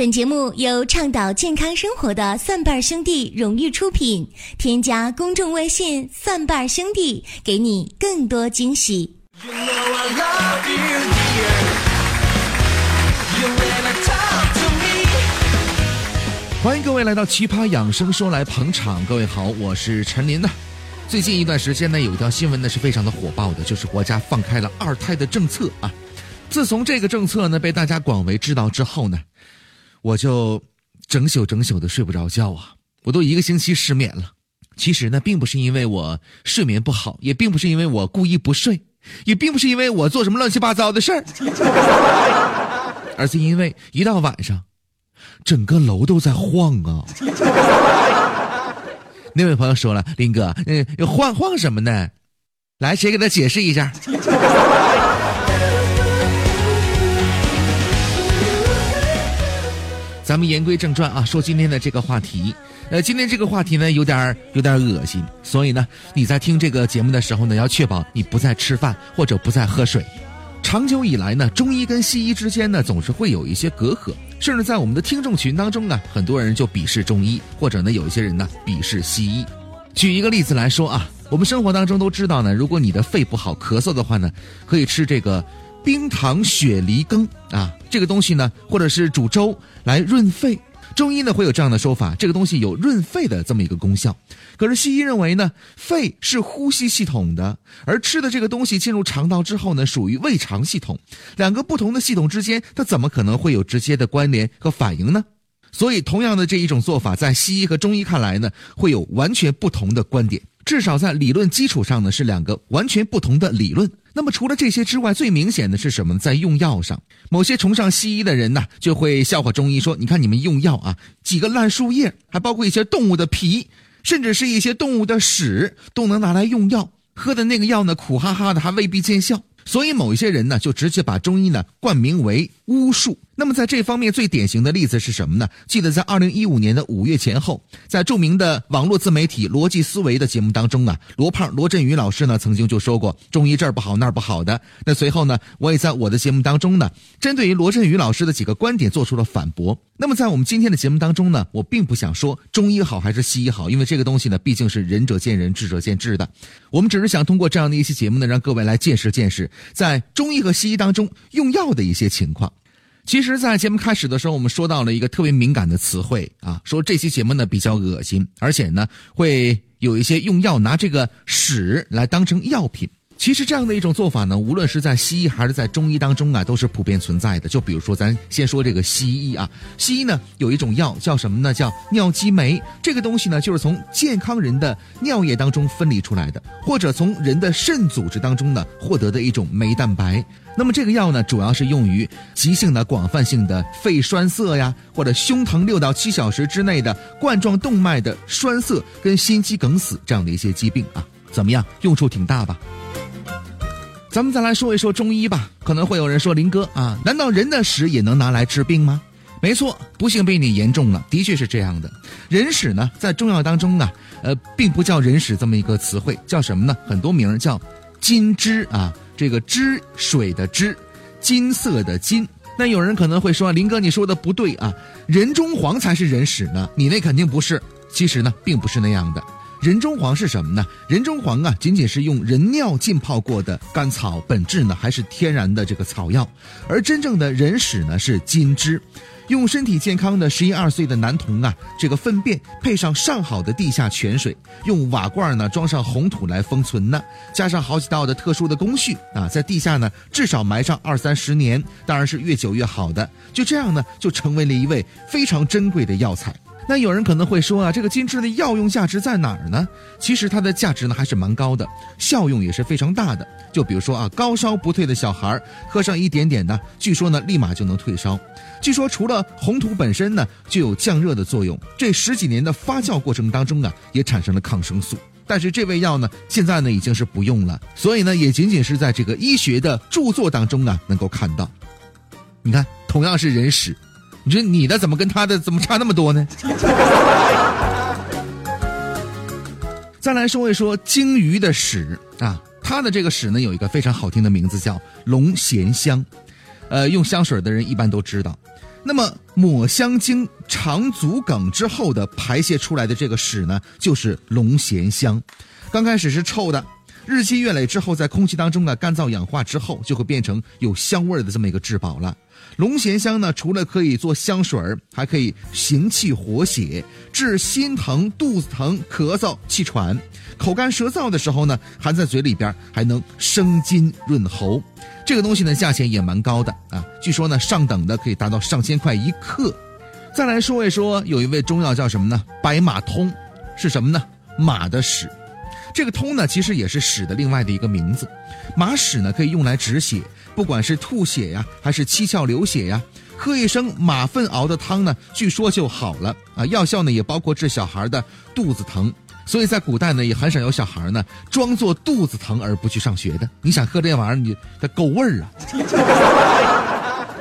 本节目由倡导健康生活的蒜瓣兄弟荣誉出品。添加公众微信“蒜瓣兄弟”，给你更多惊喜。欢迎各位来到奇葩养生说来捧场。各位好，我是陈林呢。最近一段时间呢，有一条新闻呢是非常的火爆的，就是国家放开了二胎的政策啊。自从这个政策呢被大家广为知道之后呢，我就整宿整宿的睡不着觉啊，我都一个星期失眠了。其实呢，并不是因为我睡眠不好，也并不是因为我故意不睡，也并不是因为我做什么乱七八糟的事儿，而是因为一到晚上，整个楼都在晃啊。那位朋友说了，林哥，嗯，晃晃什么呢？来，谁给他解释一下？咱们言归正传啊，说今天的这个话题。呃，今天这个话题呢，有点儿有点恶心，所以呢，你在听这个节目的时候呢，要确保你不再吃饭或者不再喝水。长久以来呢，中医跟西医之间呢，总是会有一些隔阂，甚至在我们的听众群当中呢，很多人就鄙视中医，或者呢，有一些人呢，鄙视西医。举一个例子来说啊，我们生活当中都知道呢，如果你的肺不好咳嗽的话呢，可以吃这个。冰糖雪梨羹啊，这个东西呢，或者是煮粥来润肺。中医呢会有这样的说法，这个东西有润肺的这么一个功效。可是西医认为呢，肺是呼吸系统的，而吃的这个东西进入肠道之后呢，属于胃肠系统。两个不同的系统之间，它怎么可能会有直接的关联和反应呢？所以，同样的这一种做法，在西医和中医看来呢，会有完全不同的观点。至少在理论基础上呢，是两个完全不同的理论。那么除了这些之外，最明显的是什么？在用药上，某些崇尚西医的人呢，就会笑话中医说：“你看你们用药啊，几个烂树叶，还包括一些动物的皮，甚至是一些动物的屎，都能拿来用药。喝的那个药呢，苦哈哈的，还未必见效。”所以某一些人呢，就直接把中医呢冠名为巫术。那么在这方面最典型的例子是什么呢？记得在二零一五年的五月前后，在著名的网络自媒体逻辑思维的节目当中啊，罗胖罗振宇老师呢曾经就说过中医这儿不好那儿不好的。那随后呢，我也在我的节目当中呢，针对于罗振宇老师的几个观点做出了反驳。那么在我们今天的节目当中呢，我并不想说中医好还是西医好，因为这个东西呢毕竟是仁者见仁，智者见智的。我们只是想通过这样的一些节目呢，让各位来见识见识在中医和西医当中用药的一些情况。其实，在节目开始的时候，我们说到了一个特别敏感的词汇啊，说这期节目呢比较恶心，而且呢会有一些用药拿这个屎来当成药品。其实这样的一种做法呢，无论是在西医还是在中医当中啊，都是普遍存在的。就比如说，咱先说这个西医啊，西医呢有一种药叫什么呢？叫尿激酶。这个东西呢，就是从健康人的尿液当中分离出来的，或者从人的肾组织当中呢获得的一种酶蛋白。那么这个药呢，主要是用于急性的、广泛性的肺栓塞呀，或者胸疼六到七小时之内的冠状动脉的栓塞跟心肌梗死这样的一些疾病啊。怎么样，用处挺大吧？咱们再来说一说中医吧。可能会有人说林哥啊，难道人的屎也能拿来治病吗？没错，不幸被你言中了，的确是这样的。人屎呢，在中药当中呢，呃，并不叫人屎这么一个词汇，叫什么呢？很多名叫金汁啊，这个汁水的汁，金色的金。那有人可能会说，林哥你说的不对啊，人中黄才是人屎呢，你那肯定不是。其实呢，并不是那样的。人中黄是什么呢？人中黄啊，仅仅是用人尿浸泡过的甘草，本质呢还是天然的这个草药。而真正的人屎呢是金汁，用身体健康的十一二岁的男童啊，这个粪便配上上好的地下泉水，用瓦罐呢装上红土来封存呢，加上好几道的特殊的工序啊，在地下呢至少埋上二三十年，当然是越久越好的。就这样呢，就成为了一味非常珍贵的药材。那有人可能会说啊，这个金枝的药用价值在哪儿呢？其实它的价值呢还是蛮高的，效用也是非常大的。就比如说啊，高烧不退的小孩喝上一点点呢，据说呢立马就能退烧。据说除了红土本身呢就有降热的作用，这十几年的发酵过程当中啊也产生了抗生素。但是这味药呢现在呢已经是不用了，所以呢也仅仅是在这个医学的著作当中啊能够看到。你看，同样是人屎。你说你的怎么跟他的怎么差那么多呢？再来说一说鲸鱼的屎啊，它的这个屎呢有一个非常好听的名字叫龙涎香，呃，用香水的人一般都知道，那么抹香鲸肠足梗之后的排泄出来的这个屎呢，就是龙涎香。刚开始是臭的，日积月累之后，在空气当中呢干燥氧化之后，就会变成有香味的这么一个至宝了。龙涎香呢，除了可以做香水，还可以行气活血，治心疼、肚子疼、咳嗽、气喘、口干舌燥的时候呢，含在嘴里边还能生津润喉。这个东西呢，价钱也蛮高的啊，据说呢，上等的可以达到上千块一克。再来说一说，有一味中药叫什么呢？白马通，是什么呢？马的屎。这个通呢，其实也是屎的另外的一个名字。马屎呢，可以用来止血，不管是吐血呀，还是七窍流血呀，喝一升马粪熬的汤呢，据说就好了啊。药效呢，也包括治小孩的肚子疼。所以在古代呢，也很少有小孩呢装作肚子疼而不去上学的。你想喝这玩意儿，你得够味儿啊。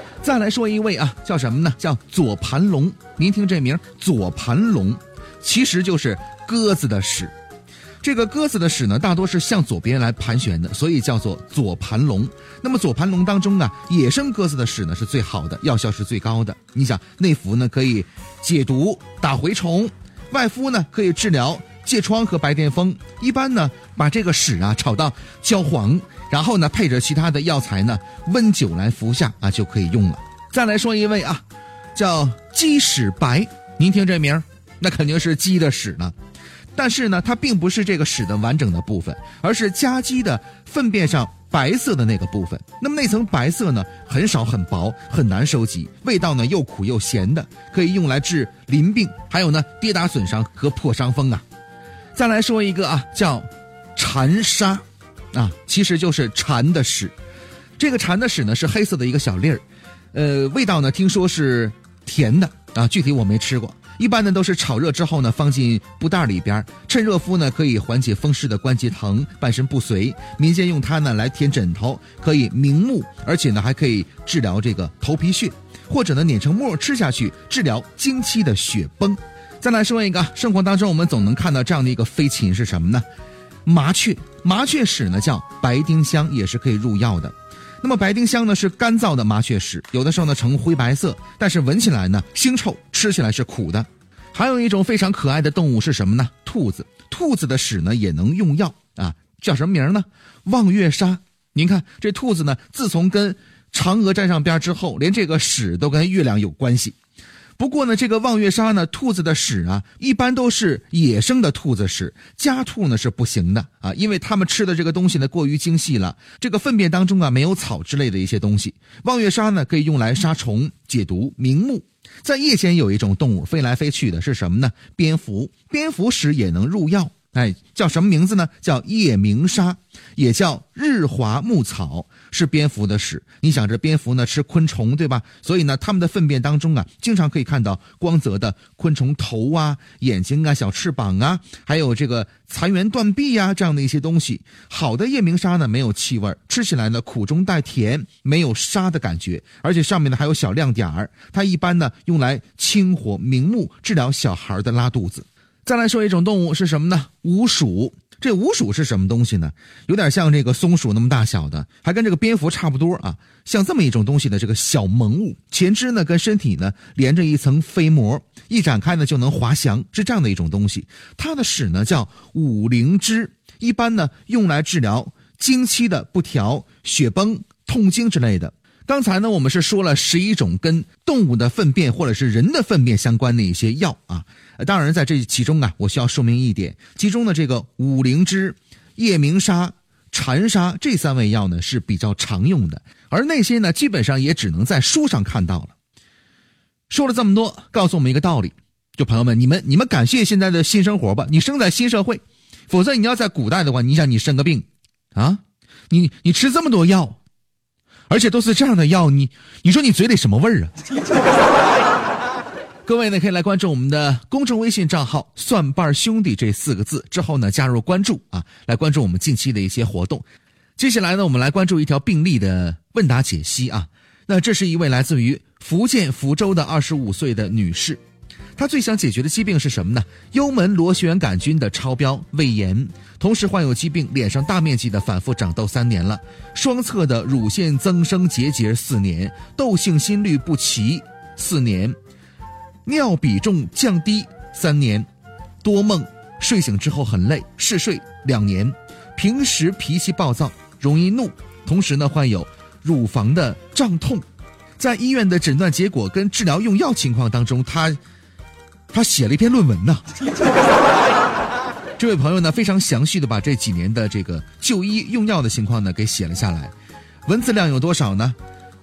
再来说一位啊，叫什么呢？叫左盘龙。您听这名，左盘龙，其实就是鸽子的屎。这个鸽子的屎呢，大多是向左边来盘旋的，所以叫做左盘龙。那么左盘龙当中啊，野生鸽子的屎呢是最好的，药效是最高的。你想内服呢可以解毒、打蛔虫，外敷呢可以治疗。疥疮和白癜风，一般呢把这个屎啊炒到焦黄，然后呢配着其他的药材呢温酒来服下啊就可以用了。再来说一位啊，叫鸡屎白，您听这名儿，那肯定是鸡的屎了。但是呢，它并不是这个屎的完整的部分，而是家鸡的粪便上白色的那个部分。那么那层白色呢很少很薄，很难收集，味道呢又苦又咸的，可以用来治淋病，还有呢跌打损伤和破伤风啊。再来说一个啊，叫蝉沙，啊，其实就是蝉的屎。这个蝉的屎呢是黑色的一个小粒儿，呃，味道呢听说是甜的啊，具体我没吃过。一般呢都是炒热之后呢放进布袋里边，趁热敷呢可以缓解风湿的关节疼、半身不遂。民间用它呢来填枕头，可以明目，而且呢还可以治疗这个头皮屑，或者呢碾成沫吃下去，治疗经期的血崩。再来说一个，生活当中我们总能看到这样的一个飞禽是什么呢？麻雀，麻雀屎呢叫白丁香，也是可以入药的。那么白丁香呢是干燥的麻雀屎，有的时候呢呈灰白色，但是闻起来呢腥臭，吃起来是苦的。还有一种非常可爱的动物是什么呢？兔子，兔子的屎呢也能用药啊，叫什么名呢？望月砂。您看这兔子呢，自从跟嫦娥沾上边之后，连这个屎都跟月亮有关系。不过呢，这个望月砂呢，兔子的屎啊，一般都是野生的兔子屎，家兔呢是不行的啊，因为它们吃的这个东西呢过于精细了，这个粪便当中啊没有草之类的一些东西。望月砂呢可以用来杀虫、解毒、明目。在夜间有一种动物飞来飞去的是什么呢？蝙蝠，蝙蝠屎也能入药。哎，叫什么名字呢？叫夜明砂，也叫日华木草，是蝙蝠的屎。你想，这蝙蝠呢吃昆虫，对吧？所以呢，它们的粪便当中啊，经常可以看到光泽的昆虫头啊、眼睛啊、小翅膀啊，还有这个残垣断壁呀这样的一些东西。好的夜明砂呢，没有气味，吃起来呢苦中带甜，没有沙的感觉，而且上面呢还有小亮点儿。它一般呢用来清火明目，治疗小孩的拉肚子。再来说一种动物是什么呢？鼯鼠。这鼯鼠是什么东西呢？有点像这个松鼠那么大小的，还跟这个蝙蝠差不多啊。像这么一种东西的这个小萌物，前肢呢跟身体呢连着一层飞膜，一展开呢就能滑翔，是这样的一种东西。它的屎呢叫五灵芝，一般呢用来治疗经期的不调、血崩、痛经之类的。刚才呢，我们是说了十一种跟动物的粪便或者是人的粪便相关的一些药啊。当然，在这其中啊，我需要说明一点，其中的这个五灵芝、夜明砂、蝉砂这三味药呢是比较常用的，而那些呢，基本上也只能在书上看到了。说了这么多，告诉我们一个道理，就朋友们，你们你们感谢现在的新生活吧，你生在新社会，否则你要在古代的话，你想你生个病，啊，你你吃这么多药。而且都是这样的药，你你说你嘴里什么味儿啊？各位呢，可以来关注我们的公众微信账号“蒜瓣兄弟”这四个字，之后呢加入关注啊，来关注我们近期的一些活动。接下来呢，我们来关注一条病例的问答解析啊。那这是一位来自于福建福州的二十五岁的女士。他最想解决的疾病是什么呢？幽门螺旋杆菌的超标，胃炎，同时患有疾病，脸上大面积的反复长痘三年了，双侧的乳腺增生结节四年，窦性心律不齐四年；尿比重降低三年；多梦，睡醒之后很累嗜睡两年；平时脾气暴躁，容易怒，同时呢患有乳房的胀痛。在医院的诊断结果跟治疗用药情况当中，他他写了一篇论文呢。这位朋友呢非常详细的把这几年的这个就医用药的情况呢给写了下来，文字量有多少呢？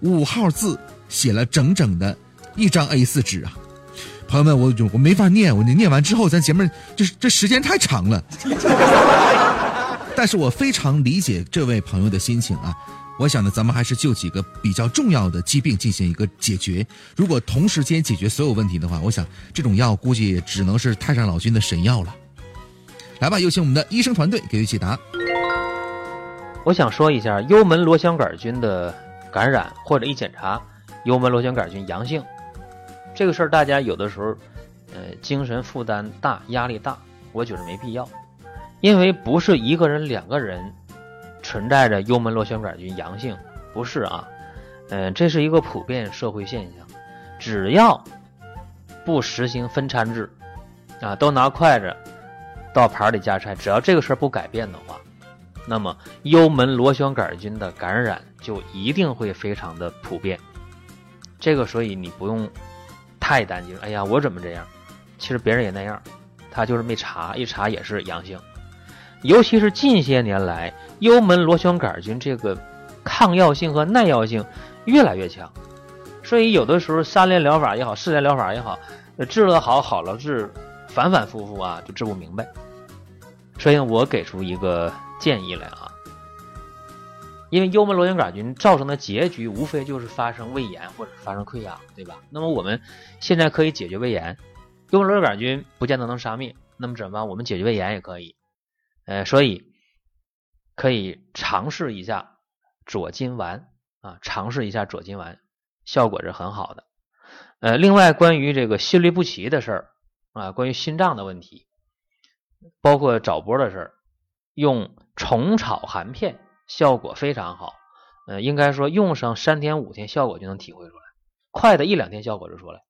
五号字写了整整的一张 A 四纸啊！朋友们，我我没法念，我念完之后咱节目这这时间太长了。但是我非常理解这位朋友的心情啊。我想呢，咱们还是就几个比较重要的疾病进行一个解决。如果同时间解决所有问题的话，我想这种药估计只能是太上老君的神药了。来吧，有请我们的医生团队给予解答。我想说一下幽门螺旋杆菌的感染，或者一检查幽门螺旋杆菌阳性，这个事儿大家有的时候，呃，精神负担大，压力大，我觉得没必要，因为不是一个人、两个人。存在着幽门螺旋杆菌阳性，不是啊，嗯，这是一个普遍社会现象。只要不实行分餐制，啊，都拿筷子到盘里夹菜，只要这个事儿不改变的话，那么幽门螺旋杆菌的感染就一定会非常的普遍。这个所以你不用太担心。哎呀，我怎么这样？其实别人也那样，他就是没查，一查也是阳性。尤其是近些年来，幽门螺旋杆菌这个抗药性和耐药性越来越强，所以有的时候三联疗法也好，四联疗法也好，治了好，好了治，反反复复啊，就治不明白。所以我给出一个建议来啊，因为幽门螺旋杆菌造成的结局无非就是发生胃炎或者发生溃疡，对吧？那么我们现在可以解决胃炎，幽门螺旋杆菌不见得能杀灭，那么怎么办？我们解决胃炎也可以。呃，所以可以尝试一下左金丸啊，尝试一下左金丸，效果是很好的。呃，另外关于这个心律不齐的事儿啊，关于心脏的问题，包括早搏的事儿，用虫草含片效果非常好。呃，应该说用上三天五天效果就能体会出来，快的一两天效果就出来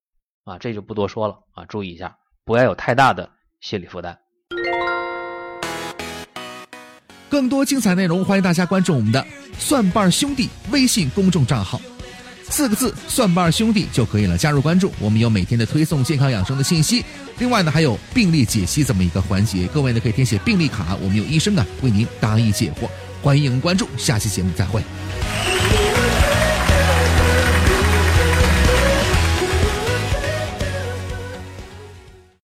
啊，这就不多说了啊，注意一下，不要有太大的心理负担。更多精彩内容，欢迎大家关注我们的“蒜瓣兄弟”微信公众账号，四个字“蒜瓣兄弟”就可以了。加入关注，我们有每天的推送健康养生的信息，另外呢还有病例解析这么一个环节，各位呢可以填写病历卡，我们有医生呢为您答疑解惑。欢迎关注，下期节目再会。